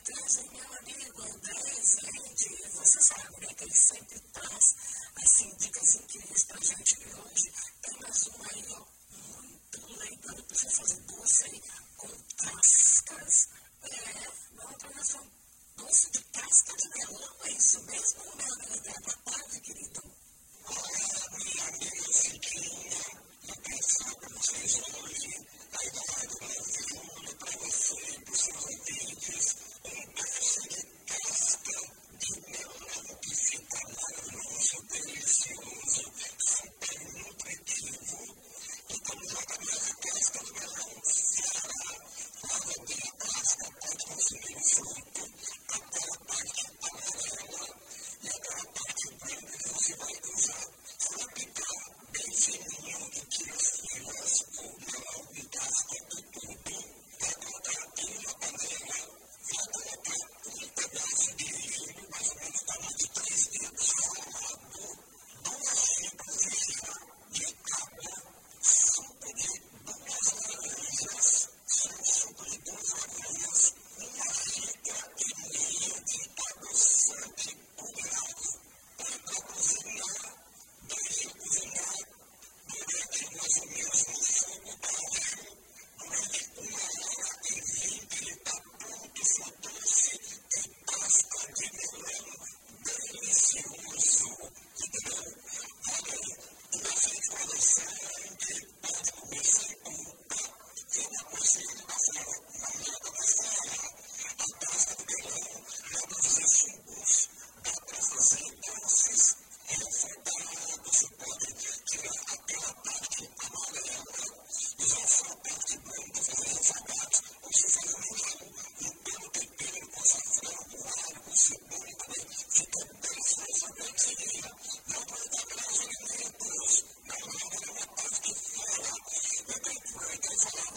traz, meu amigo André é Zed, você sabe, né, que ele sempre traz, assim, dicas incríveis.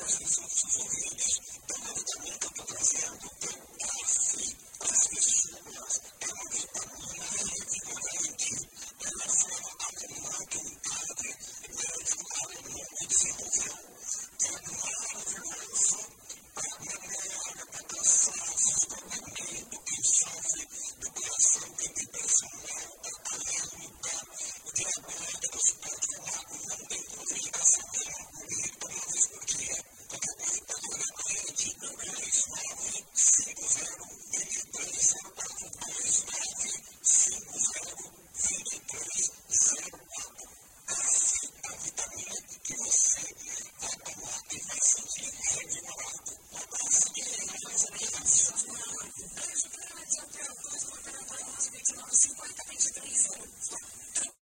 as pessoas, seus ouvintes. Então, eu também estou trazendo